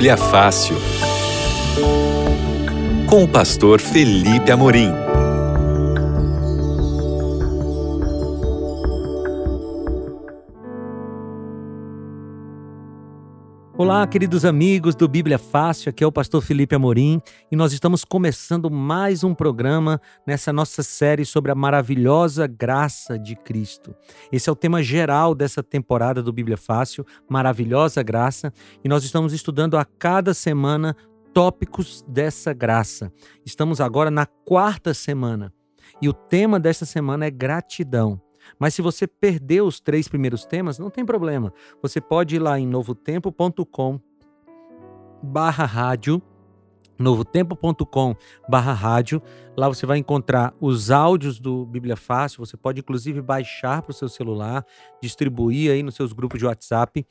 Bíblia Fácil. Com o pastor Felipe Amorim. Olá, queridos amigos do Bíblia Fácil, aqui é o pastor Felipe Amorim e nós estamos começando mais um programa nessa nossa série sobre a maravilhosa graça de Cristo. Esse é o tema geral dessa temporada do Bíblia Fácil, Maravilhosa Graça, e nós estamos estudando a cada semana tópicos dessa graça. Estamos agora na quarta semana e o tema desta semana é gratidão. Mas se você perdeu os três primeiros temas, não tem problema. Você pode ir lá em novotempo.com barra rádio, novotempo.com barra rádio. Lá você vai encontrar os áudios do Bíblia Fácil. Você pode, inclusive, baixar para o seu celular, distribuir aí nos seus grupos de WhatsApp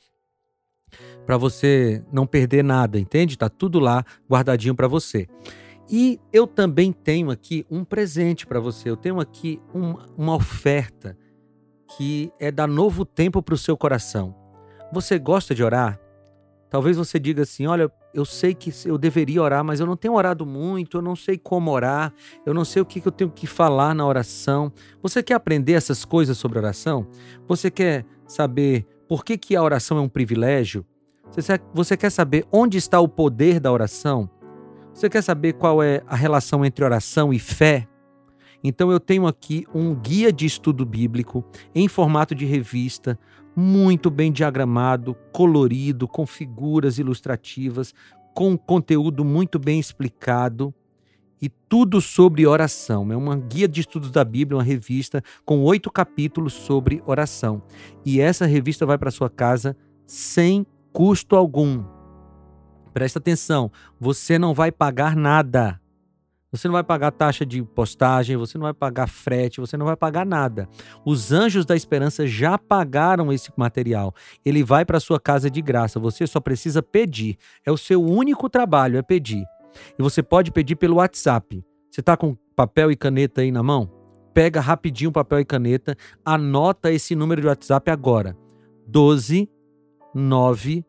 para você não perder nada, entende? Tá tudo lá guardadinho para você. E eu também tenho aqui um presente para você. Eu tenho aqui um, uma oferta que é dar novo tempo para o seu coração. Você gosta de orar? Talvez você diga assim: olha, eu sei que eu deveria orar, mas eu não tenho orado muito, eu não sei como orar, eu não sei o que eu tenho que falar na oração. Você quer aprender essas coisas sobre oração? Você quer saber por que, que a oração é um privilégio? Você quer saber onde está o poder da oração? Você quer saber qual é a relação entre oração e fé? Então eu tenho aqui um guia de estudo bíblico em formato de revista, muito bem diagramado, colorido, com figuras ilustrativas, com conteúdo muito bem explicado e tudo sobre oração. É uma guia de estudos da Bíblia, uma revista com oito capítulos sobre oração. E essa revista vai para sua casa sem custo algum. Presta atenção, você não vai pagar nada. Você não vai pagar taxa de postagem, você não vai pagar frete, você não vai pagar nada. Os anjos da esperança já pagaram esse material. Ele vai para sua casa de graça. Você só precisa pedir. É o seu único trabalho, é pedir. E você pode pedir pelo WhatsApp. Você está com papel e caneta aí na mão? Pega rapidinho papel e caneta, anota esse número de WhatsApp agora. 12 9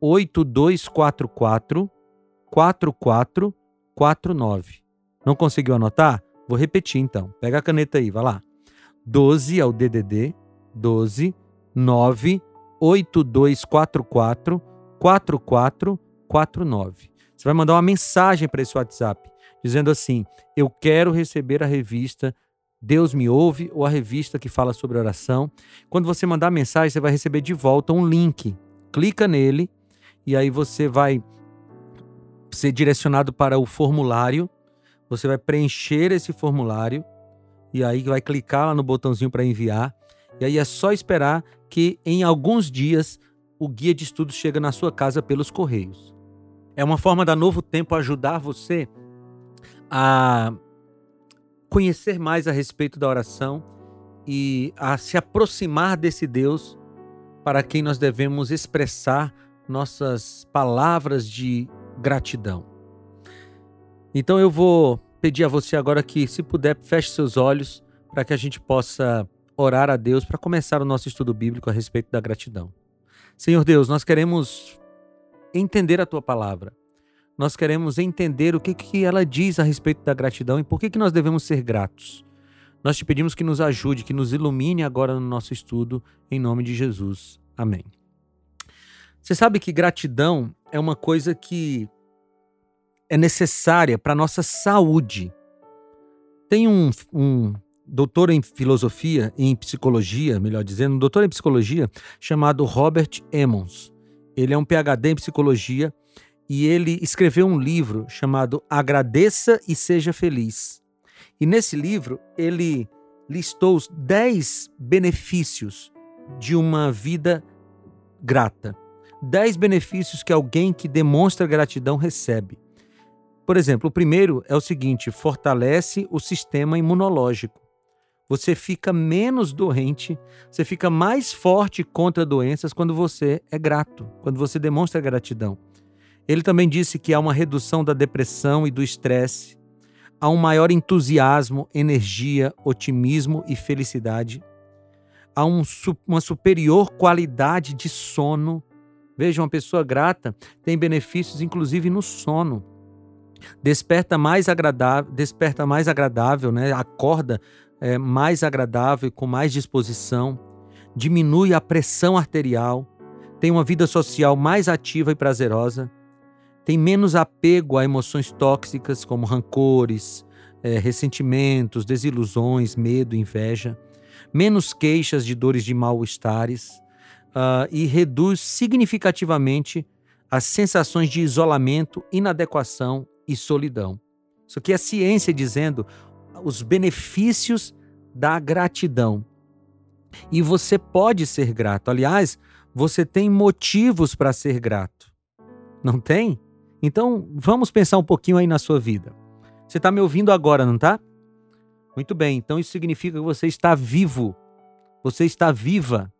8244 4449. Não conseguiu anotar? Vou repetir então. Pega a caneta aí, vai lá. 12 é o DDD, 12 9 8244 4449. Você vai mandar uma mensagem para esse WhatsApp dizendo assim: "Eu quero receber a revista Deus me ouve ou a revista que fala sobre oração". Quando você mandar a mensagem, você vai receber de volta um link. Clica nele e aí você vai ser direcionado para o formulário você vai preencher esse formulário e aí vai clicar lá no botãozinho para enviar. E aí é só esperar que em alguns dias o guia de estudos chega na sua casa pelos correios. É uma forma da Novo Tempo ajudar você a conhecer mais a respeito da oração e a se aproximar desse Deus para quem nós devemos expressar nossas palavras de gratidão. Então eu vou pedir a você agora que, se puder, feche seus olhos para que a gente possa orar a Deus para começar o nosso estudo bíblico a respeito da gratidão. Senhor Deus, nós queremos entender a tua palavra. Nós queremos entender o que, que ela diz a respeito da gratidão e por que, que nós devemos ser gratos. Nós te pedimos que nos ajude, que nos ilumine agora no nosso estudo, em nome de Jesus. Amém. Você sabe que gratidão é uma coisa que é necessária para a nossa saúde. Tem um, um doutor em filosofia, em psicologia, melhor dizendo, um doutor em psicologia chamado Robert Emmons. Ele é um PhD em psicologia e ele escreveu um livro chamado Agradeça e Seja Feliz. E nesse livro ele listou os 10 benefícios de uma vida grata. 10 benefícios que alguém que demonstra gratidão recebe. Por exemplo, o primeiro é o seguinte: fortalece o sistema imunológico. Você fica menos doente, você fica mais forte contra doenças quando você é grato, quando você demonstra gratidão. Ele também disse que há uma redução da depressão e do estresse, há um maior entusiasmo, energia, otimismo e felicidade, há um, uma superior qualidade de sono, Veja, uma pessoa grata tem benefícios inclusive no sono. Desperta mais agradável, desperta mais agradável, né? Acorda é, mais agradável com mais disposição, diminui a pressão arterial, tem uma vida social mais ativa e prazerosa, tem menos apego a emoções tóxicas como rancores, é, ressentimentos, desilusões, medo, inveja, menos queixas de dores de mal-estares uh, e reduz significativamente as sensações de isolamento, inadequação e solidão. Isso aqui é ciência dizendo os benefícios da gratidão. E você pode ser grato. Aliás, você tem motivos para ser grato. Não tem? Então, vamos pensar um pouquinho aí na sua vida. Você está me ouvindo agora, não está? Muito bem, então isso significa que você está vivo. Você está viva.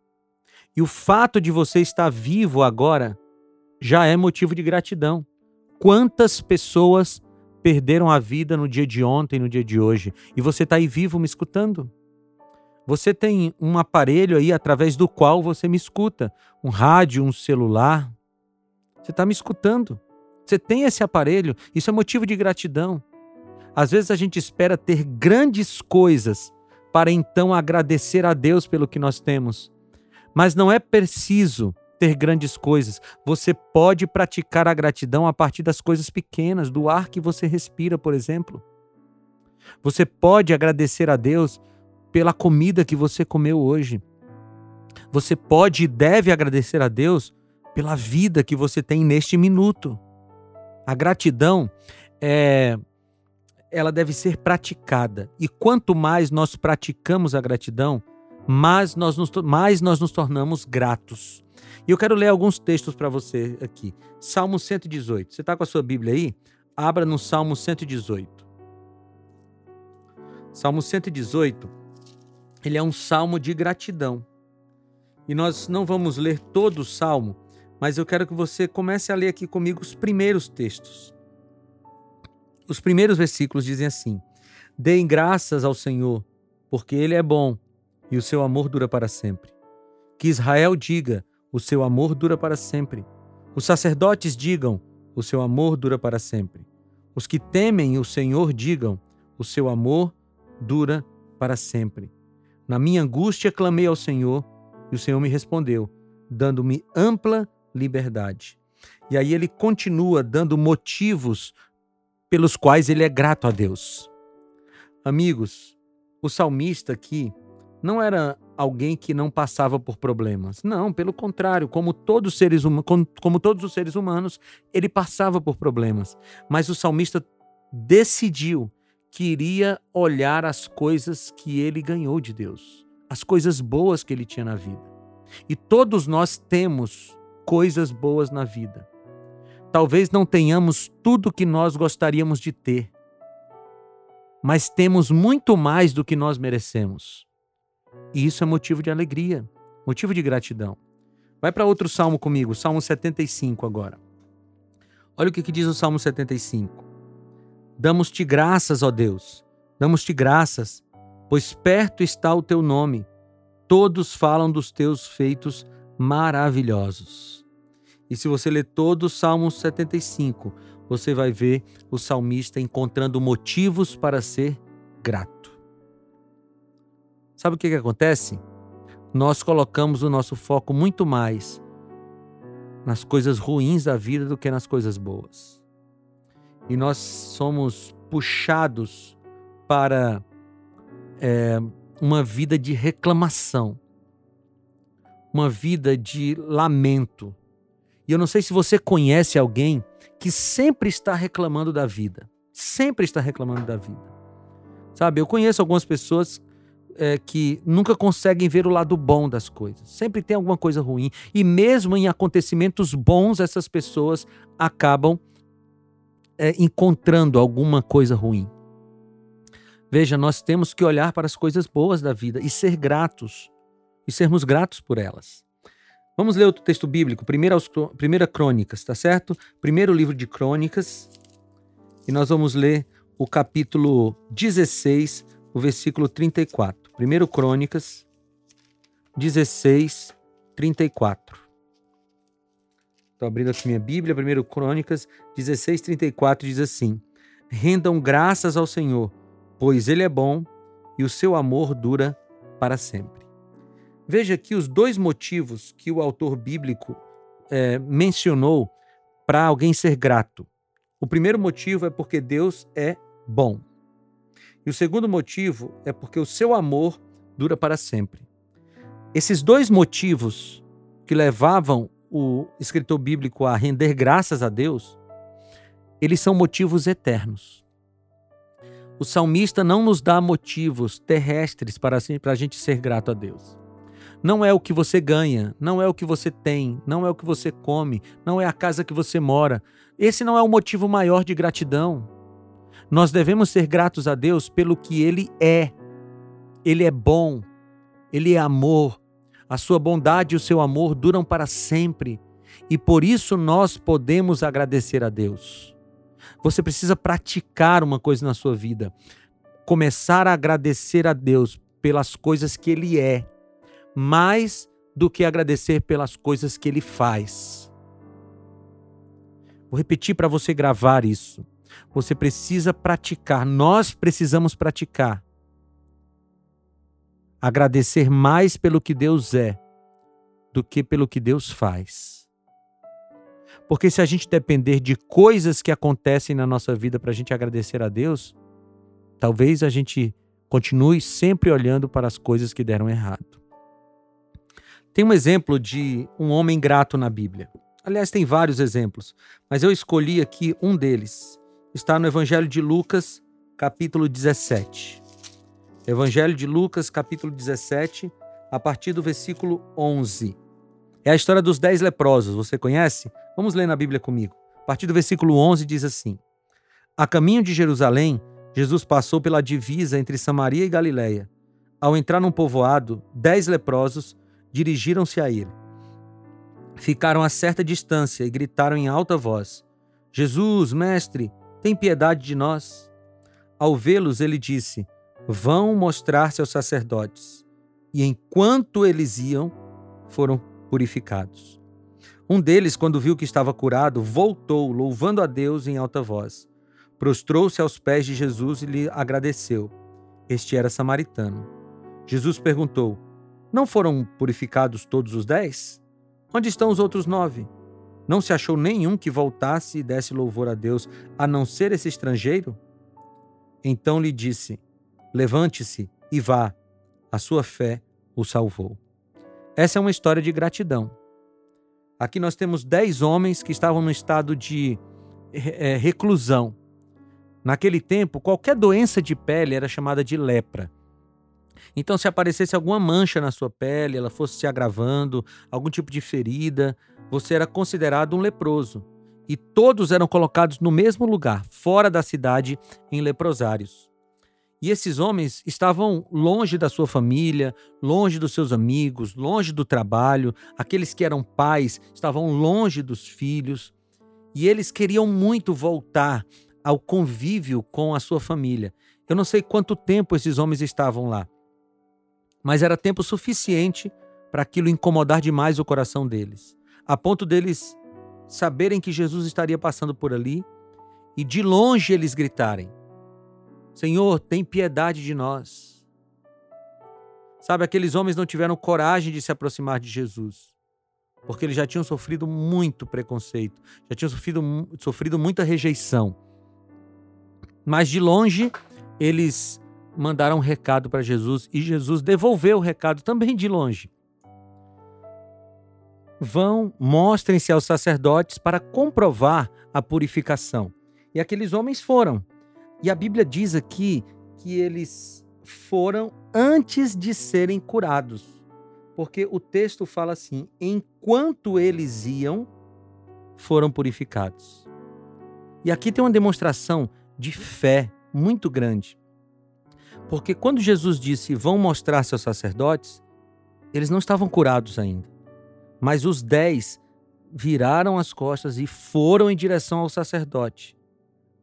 E o fato de você estar vivo agora já é motivo de gratidão. Quantas pessoas perderam a vida no dia de ontem, no dia de hoje, e você está aí vivo me escutando? Você tem um aparelho aí através do qual você me escuta, um rádio, um celular. Você está me escutando. Você tem esse aparelho, isso é motivo de gratidão. Às vezes a gente espera ter grandes coisas para então agradecer a Deus pelo que nós temos. Mas não é preciso ter grandes coisas. Você pode praticar a gratidão a partir das coisas pequenas, do ar que você respira, por exemplo. Você pode agradecer a Deus pela comida que você comeu hoje. Você pode e deve agradecer a Deus pela vida que você tem neste minuto. A gratidão é ela deve ser praticada. E quanto mais nós praticamos a gratidão, mais nós nos, mais nós nos tornamos gratos. E eu quero ler alguns textos para você aqui. Salmo 118. Você está com a sua Bíblia aí? Abra no Salmo 118. Salmo 118 ele é um salmo de gratidão. E nós não vamos ler todo o salmo, mas eu quero que você comece a ler aqui comigo os primeiros textos. Os primeiros versículos dizem assim: Deem graças ao Senhor, porque Ele é bom e o seu amor dura para sempre. Que Israel diga: O seu amor dura para sempre. Os sacerdotes digam: O seu amor dura para sempre. Os que temem o Senhor digam: O seu amor dura para sempre. Na minha angústia clamei ao Senhor e o Senhor me respondeu, dando-me ampla liberdade. E aí ele continua dando motivos pelos quais ele é grato a Deus. Amigos, o salmista aqui não era alguém que não passava por problemas. Não, pelo contrário, como todos os seres, como, como todos os seres humanos, ele passava por problemas. Mas o salmista decidiu queria olhar as coisas que ele ganhou de Deus, as coisas boas que ele tinha na vida. E todos nós temos coisas boas na vida. Talvez não tenhamos tudo que nós gostaríamos de ter, mas temos muito mais do que nós merecemos. E isso é motivo de alegria, motivo de gratidão. Vai para outro salmo comigo, Salmo 75 agora. Olha o que, que diz o Salmo 75. Damos-te graças, ó Deus, damos-te graças, pois perto está o teu nome. Todos falam dos teus feitos maravilhosos. E se você ler todo o Salmo 75, você vai ver o salmista encontrando motivos para ser grato. Sabe o que, que acontece? Nós colocamos o nosso foco muito mais nas coisas ruins da vida do que nas coisas boas e nós somos puxados para é, uma vida de reclamação, uma vida de lamento. E eu não sei se você conhece alguém que sempre está reclamando da vida, sempre está reclamando da vida. Sabe, eu conheço algumas pessoas é, que nunca conseguem ver o lado bom das coisas. Sempre tem alguma coisa ruim. E mesmo em acontecimentos bons, essas pessoas acabam é, encontrando alguma coisa ruim. Veja, nós temos que olhar para as coisas boas da vida e ser gratos, e sermos gratos por elas. Vamos ler outro texto bíblico, primeira, primeira Crônicas, tá certo? Primeiro livro de Crônicas, e nós vamos ler o capítulo 16, o versículo 34. Primeiro Crônicas 16, 34. Estou abrindo aqui minha Bíblia, 1 Crônicas 16, 34 diz assim: Rendam graças ao Senhor, pois Ele é bom e o seu amor dura para sempre. Veja aqui os dois motivos que o autor bíblico é, mencionou para alguém ser grato. O primeiro motivo é porque Deus é bom. E o segundo motivo é porque o seu amor dura para sempre. Esses dois motivos que levavam o escritor bíblico a render graças a Deus, eles são motivos eternos. O salmista não nos dá motivos terrestres para, a gente ser grato a Deus. Não é o que você ganha, não é o que você tem, não é o que você come, não é a casa que você mora. Esse não é o motivo maior de gratidão. Nós devemos ser gratos a Deus pelo que Ele é. Ele é bom, Ele é amor, a sua bondade e o seu amor duram para sempre. E por isso nós podemos agradecer a Deus. Você precisa praticar uma coisa na sua vida. Começar a agradecer a Deus pelas coisas que Ele é, mais do que agradecer pelas coisas que Ele faz. Vou repetir para você gravar isso. Você precisa praticar, nós precisamos praticar agradecer mais pelo que Deus é do que pelo que Deus faz. Porque se a gente depender de coisas que acontecem na nossa vida para a gente agradecer a Deus, talvez a gente continue sempre olhando para as coisas que deram errado. Tem um exemplo de um homem grato na Bíblia. Aliás, tem vários exemplos, mas eu escolhi aqui um deles. Está no Evangelho de Lucas, capítulo 17. Evangelho de Lucas, capítulo 17, a partir do versículo 11. É a história dos dez leprosos, você conhece? Vamos ler na Bíblia comigo. A partir do versículo 11 diz assim: A caminho de Jerusalém, Jesus passou pela divisa entre Samaria e Galiléia. Ao entrar num povoado, dez leprosos dirigiram-se a ele. Ficaram a certa distância e gritaram em alta voz: Jesus, mestre, tem piedade de nós. Ao vê-los, ele disse: vão mostrar-se aos sacerdotes. E enquanto eles iam, foram purificados. Um deles, quando viu que estava curado, voltou, louvando a Deus em alta voz. Prostrou-se aos pés de Jesus e lhe agradeceu. Este era samaritano. Jesus perguntou: Não foram purificados todos os dez? Onde estão os outros nove? Não se achou nenhum que voltasse e desse louvor a Deus, a não ser esse estrangeiro? Então lhe disse: Levante-se e vá, a sua fé o salvou. Essa é uma história de gratidão. Aqui nós temos dez homens que estavam no estado de é, reclusão. Naquele tempo, qualquer doença de pele era chamada de lepra. Então, se aparecesse alguma mancha na sua pele, ela fosse se agravando, algum tipo de ferida, você era considerado um leproso. E todos eram colocados no mesmo lugar, fora da cidade, em leprosários. E esses homens estavam longe da sua família, longe dos seus amigos, longe do trabalho. Aqueles que eram pais estavam longe dos filhos. E eles queriam muito voltar ao convívio com a sua família. Eu não sei quanto tempo esses homens estavam lá, mas era tempo suficiente para aquilo incomodar demais o coração deles, a ponto deles saberem que Jesus estaria passando por ali e de longe eles gritarem: Senhor, tem piedade de nós. Sabe, aqueles homens não tiveram coragem de se aproximar de Jesus, porque eles já tinham sofrido muito preconceito, já tinham sofrido, sofrido muita rejeição. Mas de longe, eles mandaram um recado para Jesus e Jesus devolveu o recado também de longe. Vão, mostrem-se aos sacerdotes para comprovar a purificação. E aqueles homens foram. E a Bíblia diz aqui que eles foram antes de serem curados. Porque o texto fala assim: enquanto eles iam, foram purificados. E aqui tem uma demonstração de fé muito grande. Porque quando Jesus disse: vão mostrar-se aos sacerdotes, eles não estavam curados ainda. Mas os dez viraram as costas e foram em direção ao sacerdote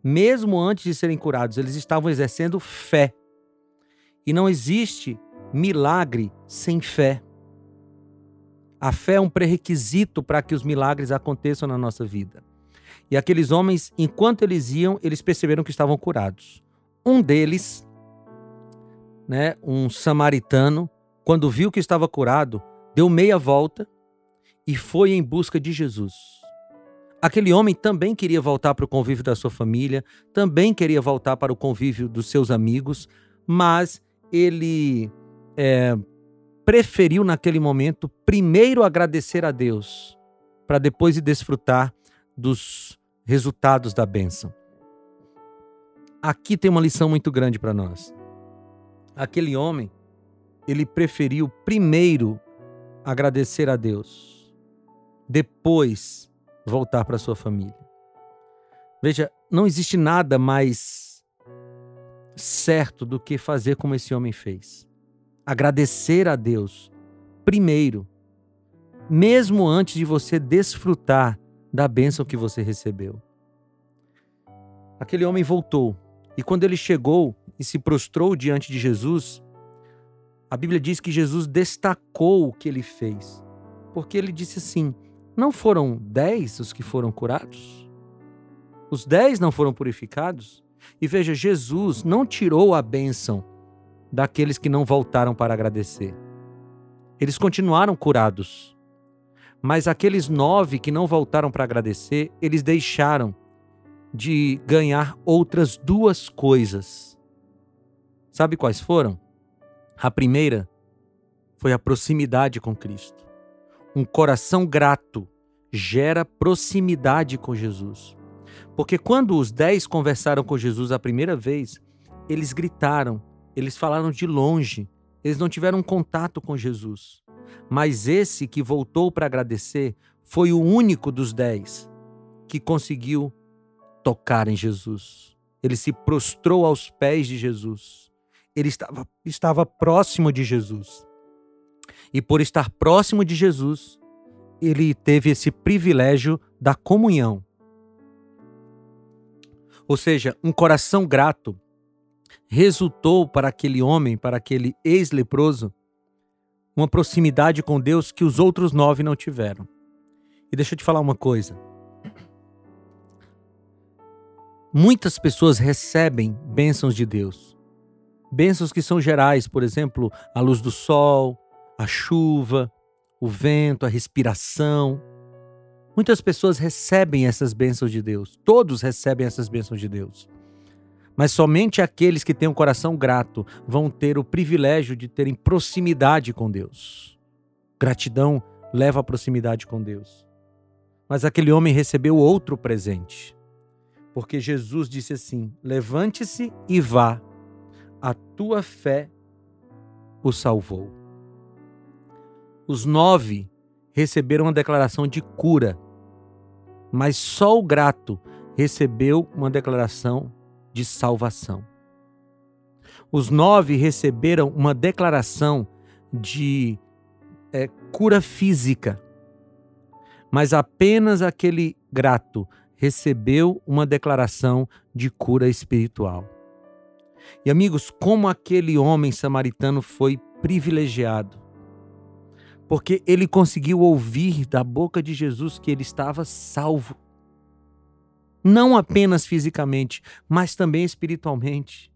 mesmo antes de serem curados, eles estavam exercendo fé. E não existe milagre sem fé. A fé é um pré-requisito para que os milagres aconteçam na nossa vida. E aqueles homens, enquanto eles iam, eles perceberam que estavam curados. Um deles, né, um samaritano, quando viu que estava curado, deu meia volta e foi em busca de Jesus. Aquele homem também queria voltar para o convívio da sua família, também queria voltar para o convívio dos seus amigos, mas ele é, preferiu naquele momento primeiro agradecer a Deus, para depois desfrutar dos resultados da bênção. Aqui tem uma lição muito grande para nós. Aquele homem, ele preferiu primeiro agradecer a Deus, depois voltar para sua família. Veja, não existe nada mais certo do que fazer como esse homem fez agradecer a Deus primeiro, mesmo antes de você desfrutar da bênção que você recebeu. Aquele homem voltou e quando ele chegou e se prostrou diante de Jesus, a Bíblia diz que Jesus destacou o que ele fez, porque ele disse assim: Não foram dez os que foram curados? Os dez não foram purificados? E veja, Jesus não tirou a bênção daqueles que não voltaram para agradecer. Eles continuaram curados. Mas aqueles nove que não voltaram para agradecer, eles deixaram de ganhar outras duas coisas. Sabe quais foram? A primeira foi a proximidade com Cristo. Um coração grato gera proximidade com Jesus. Porque quando os dez conversaram com Jesus a primeira vez, eles gritaram: eles falaram de longe, eles não tiveram contato com Jesus. Mas esse que voltou para agradecer foi o único dos dez que conseguiu tocar em Jesus. Ele se prostrou aos pés de Jesus. Ele estava, estava próximo de Jesus. E por estar próximo de Jesus, ele teve esse privilégio da comunhão. Ou seja, um coração grato resultou para aquele homem, para aquele ex-leproso, uma proximidade com Deus que os outros nove não tiveram. E deixa eu te falar uma coisa. Muitas pessoas recebem bênçãos de Deus. Bênçãos que são gerais, por exemplo, a luz do sol, a chuva, o vento, a respiração. Muitas pessoas recebem essas bênçãos de Deus. Todos recebem essas bênçãos de Deus. Mas somente aqueles que têm um coração grato vão ter o privilégio de terem proximidade com Deus. Gratidão leva à proximidade com Deus. Mas aquele homem recebeu outro presente. Porque Jesus disse assim: Levante-se e vá, a tua fé o salvou. Os nove receberam uma declaração de cura, mas só o grato recebeu uma declaração de salvação. Os nove receberam uma declaração de é, cura física, mas apenas aquele grato recebeu uma declaração de cura espiritual. E amigos, como aquele homem samaritano foi privilegiado, porque ele conseguiu ouvir da boca de Jesus que ele estava salvo não apenas fisicamente, mas também espiritualmente.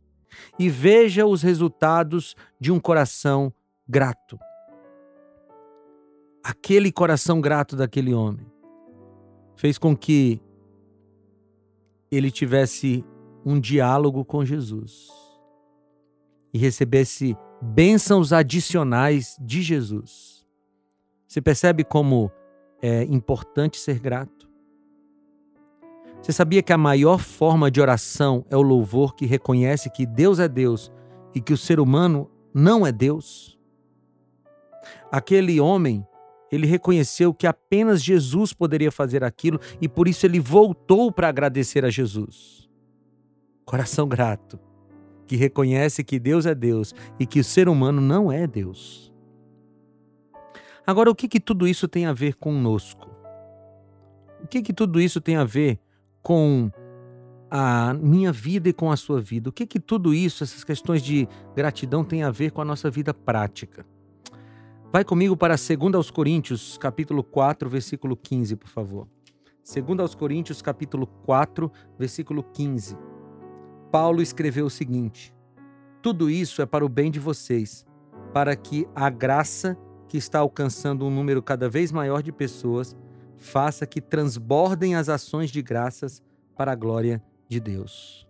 E veja os resultados de um coração grato. Aquele coração grato daquele homem fez com que ele tivesse um diálogo com Jesus e recebesse bênçãos adicionais de Jesus. Você percebe como é importante ser grato? Você sabia que a maior forma de oração é o louvor que reconhece que Deus é Deus e que o ser humano não é Deus? Aquele homem, ele reconheceu que apenas Jesus poderia fazer aquilo e por isso ele voltou para agradecer a Jesus. Coração grato, que reconhece que Deus é Deus e que o ser humano não é Deus. Agora, o que, que tudo isso tem a ver conosco? O que, que tudo isso tem a ver com a minha vida e com a sua vida. O que que tudo isso, essas questões de gratidão tem a ver com a nossa vida prática? Vai comigo para 2 aos Coríntios, capítulo 4, versículo 15, por favor. 2 aos Coríntios, capítulo 4, versículo 15. Paulo escreveu o seguinte: Tudo isso é para o bem de vocês, para que a graça que está alcançando um número cada vez maior de pessoas faça que transbordem as ações de graças para a glória de Deus.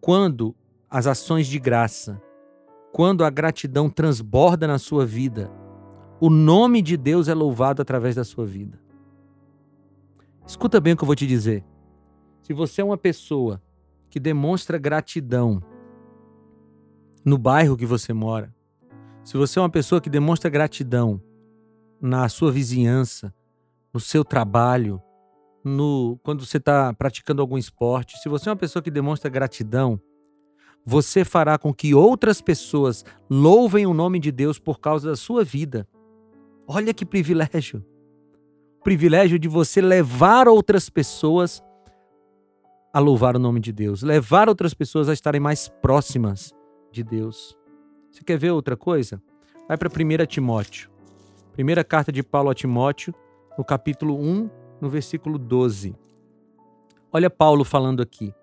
Quando as ações de graça, quando a gratidão transborda na sua vida, o nome de Deus é louvado através da sua vida. Escuta bem o que eu vou te dizer. Se você é uma pessoa que demonstra gratidão no bairro que você mora, se você é uma pessoa que demonstra gratidão na sua vizinhança, no seu trabalho, no quando você está praticando algum esporte, se você é uma pessoa que demonstra gratidão, você fará com que outras pessoas louvem o nome de Deus por causa da sua vida. Olha que privilégio! Privilégio de você levar outras pessoas a louvar o nome de Deus, levar outras pessoas a estarem mais próximas de Deus. Você quer ver outra coisa? Vai para 1 Timóteo. Primeira carta de Paulo a Timóteo, no capítulo 1, no versículo 12. Olha Paulo falando aqui.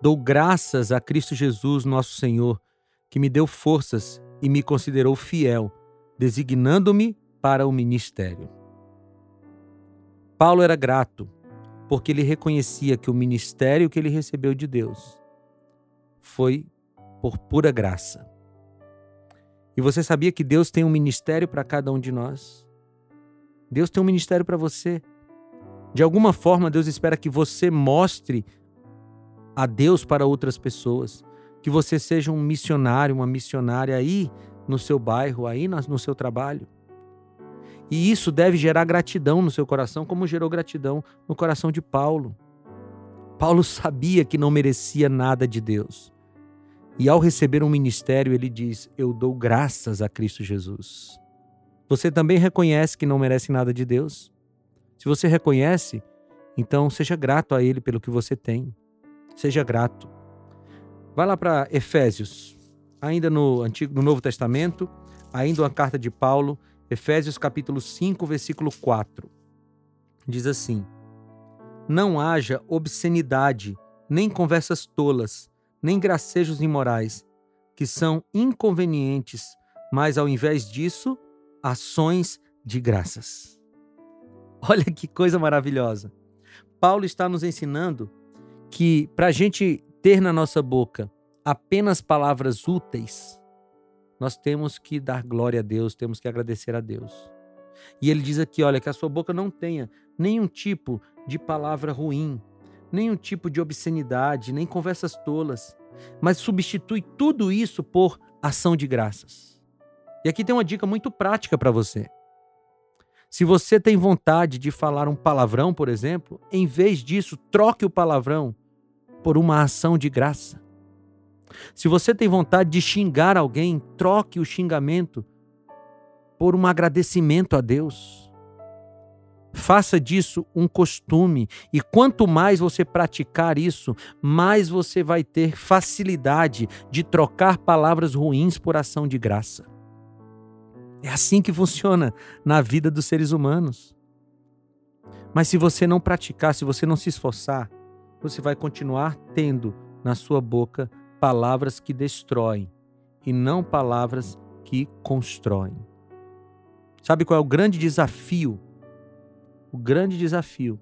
Dou graças a Cristo Jesus, nosso Senhor, que me deu forças e me considerou fiel, designando-me para o ministério. Paulo era grato, porque ele reconhecia que o ministério que ele recebeu de Deus foi por pura graça. E você sabia que Deus tem um ministério para cada um de nós? Deus tem um ministério para você. De alguma forma, Deus espera que você mostre a Deus para outras pessoas, que você seja um missionário, uma missionária aí no seu bairro, aí no seu trabalho. E isso deve gerar gratidão no seu coração, como gerou gratidão no coração de Paulo. Paulo sabia que não merecia nada de Deus. E ao receber um ministério, ele diz: Eu dou graças a Cristo Jesus. Você também reconhece que não merece nada de Deus? Se você reconhece, então seja grato a Ele pelo que você tem. Seja grato. Vai lá para Efésios, ainda no Antigo, no Novo Testamento, ainda uma carta de Paulo, Efésios capítulo 5, versículo 4. Diz assim: Não haja obscenidade, nem conversas tolas, nem gracejos imorais, que são inconvenientes, mas ao invés disso, ações de graças. Olha que coisa maravilhosa. Paulo está nos ensinando que para a gente ter na nossa boca apenas palavras úteis, nós temos que dar glória a Deus, temos que agradecer a Deus. E ele diz aqui: olha, que a sua boca não tenha nenhum tipo de palavra ruim, nenhum tipo de obscenidade, nem conversas tolas, mas substitui tudo isso por ação de graças. E aqui tem uma dica muito prática para você. Se você tem vontade de falar um palavrão, por exemplo, em vez disso, troque o palavrão por uma ação de graça. Se você tem vontade de xingar alguém, troque o xingamento por um agradecimento a Deus. Faça disso um costume, e quanto mais você praticar isso, mais você vai ter facilidade de trocar palavras ruins por ação de graça. É assim que funciona na vida dos seres humanos. Mas se você não praticar, se você não se esforçar, você vai continuar tendo na sua boca palavras que destroem e não palavras que constroem. Sabe qual é o grande desafio? O grande desafio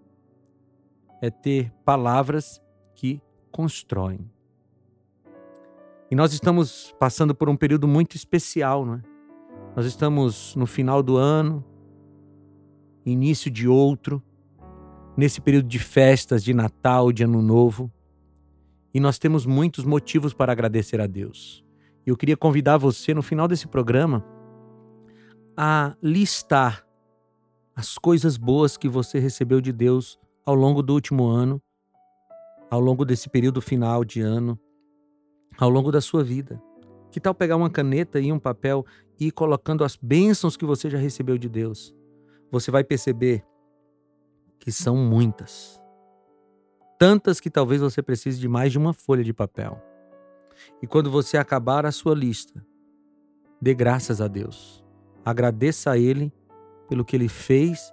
é ter palavras que constroem. E nós estamos passando por um período muito especial, não é? Nós estamos no final do ano, início de outro, nesse período de festas, de Natal, de Ano Novo, e nós temos muitos motivos para agradecer a Deus. Eu queria convidar você no final desse programa a listar as coisas boas que você recebeu de Deus ao longo do último ano, ao longo desse período final de ano, ao longo da sua vida. Que tal pegar uma caneta e um papel e ir colocando as bênçãos que você já recebeu de Deus? Você vai perceber que são muitas. Tantas que talvez você precise de mais de uma folha de papel. E quando você acabar a sua lista, dê graças a Deus. Agradeça a Ele pelo que Ele fez,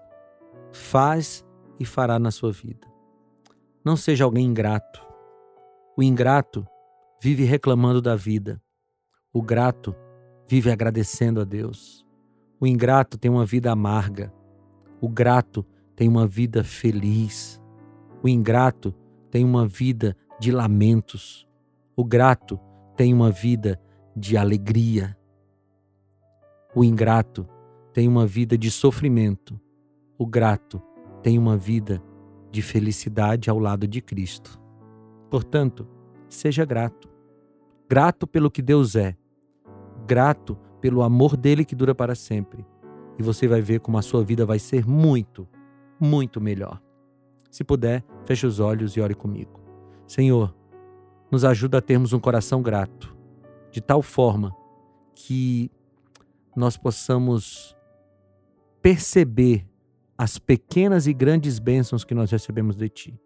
faz e fará na sua vida. Não seja alguém ingrato. O ingrato vive reclamando da vida. O grato vive agradecendo a Deus. O ingrato tem uma vida amarga. O grato tem uma vida feliz. O ingrato tem uma vida de lamentos. O grato tem uma vida de alegria. O ingrato tem uma vida de sofrimento. O grato tem uma vida de felicidade ao lado de Cristo. Portanto, seja grato. Grato pelo que Deus é. Grato pelo amor dele que dura para sempre. E você vai ver como a sua vida vai ser muito, muito melhor. Se puder, feche os olhos e ore comigo. Senhor, nos ajuda a termos um coração grato, de tal forma que nós possamos perceber as pequenas e grandes bênçãos que nós recebemos de Ti.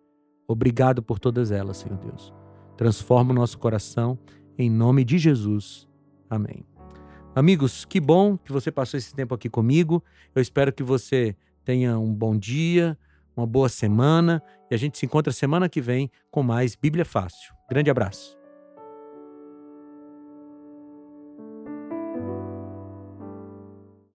Obrigado por todas elas, Senhor Deus. Transforma o nosso coração em nome de Jesus. Amém. Amigos, que bom que você passou esse tempo aqui comigo. Eu espero que você tenha um bom dia, uma boa semana e a gente se encontra semana que vem com mais Bíblia Fácil. Grande abraço.